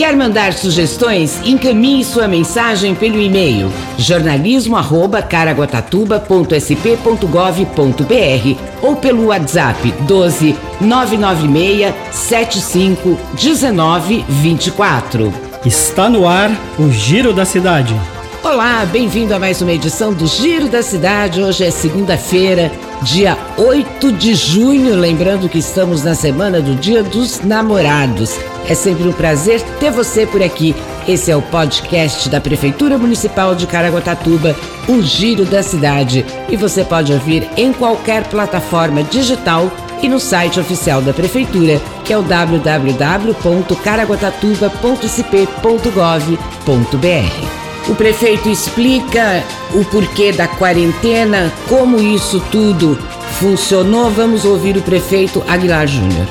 Quer mandar sugestões? Encaminhe sua mensagem pelo e-mail jornalismo@caraguatatuba.sp.gov.br ou pelo WhatsApp 12 996 75 19 24. Está no ar o Giro da Cidade. Olá, bem-vindo a mais uma edição do Giro da Cidade. Hoje é segunda-feira, dia 8 de junho. Lembrando que estamos na semana do Dia dos Namorados. É sempre um prazer ter você por aqui. Esse é o podcast da Prefeitura Municipal de Caraguatatuba, o Giro da Cidade. E você pode ouvir em qualquer plataforma digital e no site oficial da Prefeitura, que é o www.caraguatatuba.sp.gov.br. O prefeito explica o porquê da quarentena, como isso tudo funcionou. Vamos ouvir o prefeito Aguilar Júnior.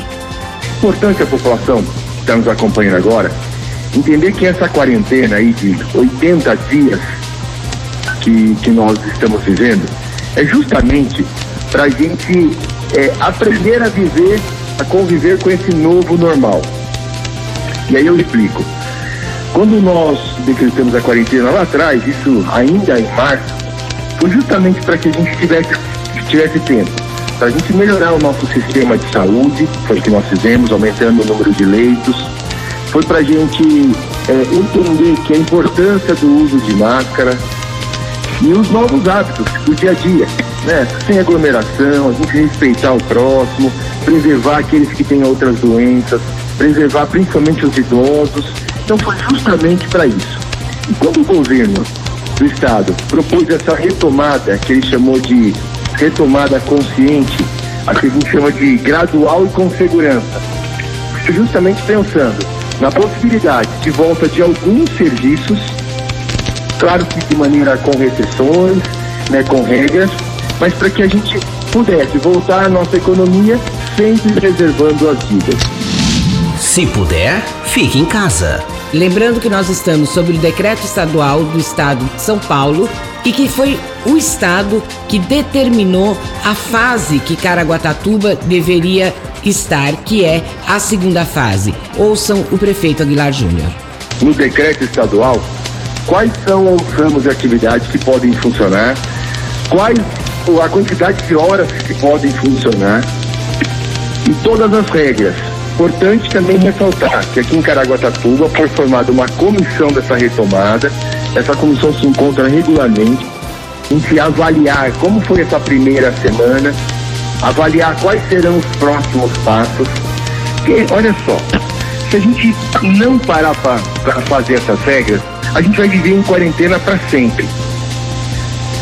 Importante a população que está nos acompanhando agora entender que essa quarentena aí de 80 dias que, que nós estamos vivendo é justamente para a gente é, aprender a viver, a conviver com esse novo normal. E aí eu explico. Quando nós decretamos a quarentena lá atrás, isso ainda em março, foi justamente para que a gente tivesse, tivesse tempo, para a gente melhorar o nosso sistema de saúde, foi o que nós fizemos, aumentando o número de leitos, foi para a gente é, entender que a importância do uso de máscara e os novos hábitos do dia a dia, né? Sem aglomeração, a gente respeitar o próximo, preservar aqueles que têm outras doenças, preservar principalmente os idosos então foi justamente para isso. E quando o governo do estado propôs essa retomada, que ele chamou de retomada consciente, a que a gente chama de gradual e com segurança, justamente pensando na possibilidade de volta de alguns serviços, claro que de maneira com restrições, né, com regras, mas para que a gente pudesse voltar à nossa economia sempre preservando as vidas. Se puder, fique em casa. Lembrando que nós estamos sobre o decreto estadual do estado de São Paulo e que foi o estado que determinou a fase que Caraguatatuba deveria estar, que é a segunda fase. Ouçam o prefeito Aguilar Júnior. No decreto estadual, quais são os ramos de atividades que podem funcionar, quais a quantidade de horas que podem funcionar e todas as regras Importante também ressaltar que aqui em Caraguatatuba foi formada uma comissão dessa retomada. Essa comissão se encontra regularmente em se avaliar como foi essa primeira semana, avaliar quais serão os próximos passos. Porque, olha só, se a gente não parar para fazer essas regras, a gente vai viver em quarentena para sempre.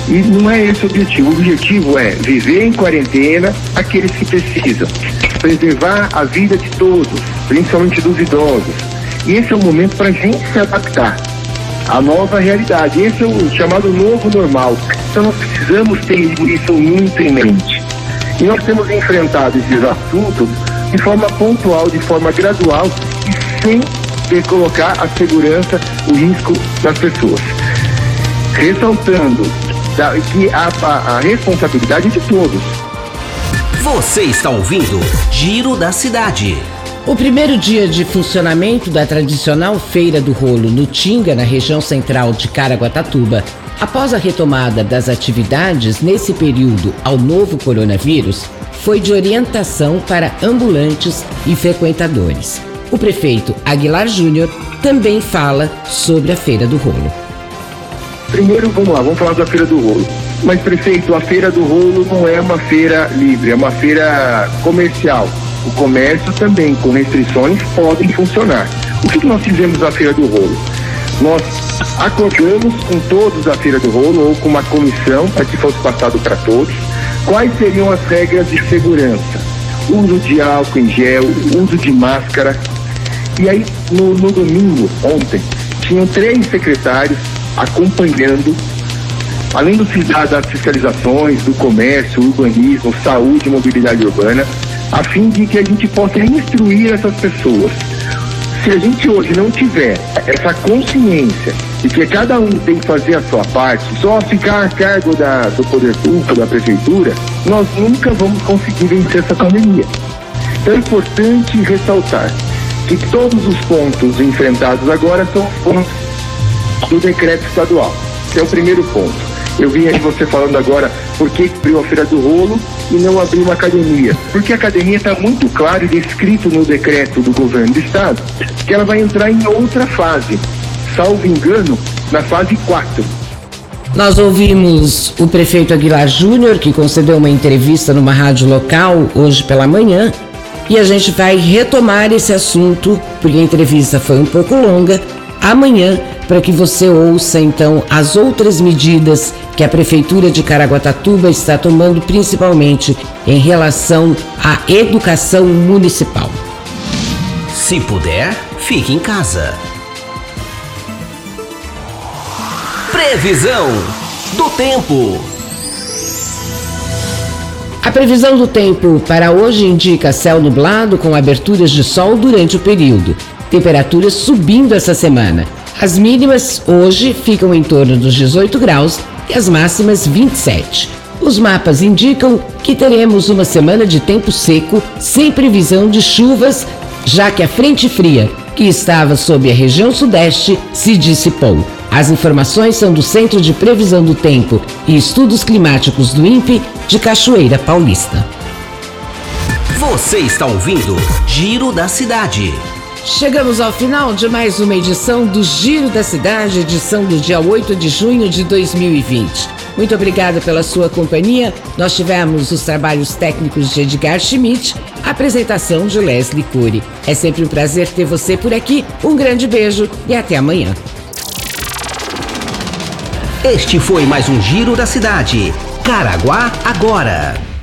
E não é esse o objetivo. O objetivo é viver em quarentena aqueles que precisam, preservar a vida de todos, principalmente dos idosos. E esse é o momento para a gente se adaptar à nova realidade. Esse é o chamado novo normal. Então nós precisamos ter isso muito em mente. E nós temos enfrentado esses assuntos de forma pontual, de forma gradual e sem colocar a segurança, o risco das pessoas. Ressaltando que a, a, a responsabilidade é de todos. Você está ouvindo Giro da Cidade. O primeiro dia de funcionamento da tradicional Feira do Rolo no Tinga, na região central de Caraguatatuba, após a retomada das atividades nesse período ao novo coronavírus, foi de orientação para ambulantes e frequentadores. O prefeito Aguilar Júnior também fala sobre a Feira do Rolo. Primeiro, vamos lá, vamos falar da Feira do Rolo. Mas, prefeito, a Feira do Rolo não é uma feira livre, é uma feira comercial. O comércio também, com restrições, podem funcionar. O que, que nós fizemos na Feira do Rolo? Nós acordamos com todos da Feira do Rolo, ou com uma comissão, para que fosse passado para todos, quais seriam as regras de segurança. Uso de álcool em gel, uso de máscara. E aí, no, no domingo, ontem, tinham três secretários acompanhando além do, das fiscalizações, do comércio, urbanismo, saúde mobilidade urbana, a fim de que a gente possa instruir essas pessoas. Se a gente hoje não tiver essa consciência de que cada um tem que fazer a sua parte, só ficar a cargo da, do poder público, da prefeitura, nós nunca vamos conseguir vencer essa pandemia. Então é importante ressaltar que todos os pontos enfrentados agora são pontos do decreto estadual. Esse é o primeiro ponto. Eu vi aí você falando agora por que abriu a Feira do Rolo e não abriu uma academia. Porque a academia está muito claro e descrito no decreto do governo do estado que ela vai entrar em outra fase. Salvo engano, na fase 4. Nós ouvimos o prefeito Aguilar Júnior, que concedeu uma entrevista numa rádio local hoje pela manhã, e a gente vai retomar esse assunto, porque a entrevista foi um pouco longa, amanhã para que você ouça então as outras medidas que a Prefeitura de Caraguatatuba está tomando, principalmente em relação à educação municipal. Se puder, fique em casa. Previsão do tempo. A previsão do tempo para hoje indica céu nublado com aberturas de sol durante o período. Temperaturas subindo essa semana. As mínimas hoje ficam em torno dos 18 graus e as máximas 27. Os mapas indicam que teremos uma semana de tempo seco, sem previsão de chuvas, já que a frente fria, que estava sob a região sudeste, se dissipou. As informações são do Centro de Previsão do Tempo e Estudos Climáticos do INPE de Cachoeira Paulista. Você está ouvindo Giro da Cidade. Chegamos ao final de mais uma edição do Giro da Cidade, edição do dia 8 de junho de 2020. Muito obrigada pela sua companhia. Nós tivemos os trabalhos técnicos de Edgar Schmidt, a apresentação de Leslie Cury. É sempre um prazer ter você por aqui. Um grande beijo e até amanhã. Este foi mais um Giro da Cidade. Caraguá agora.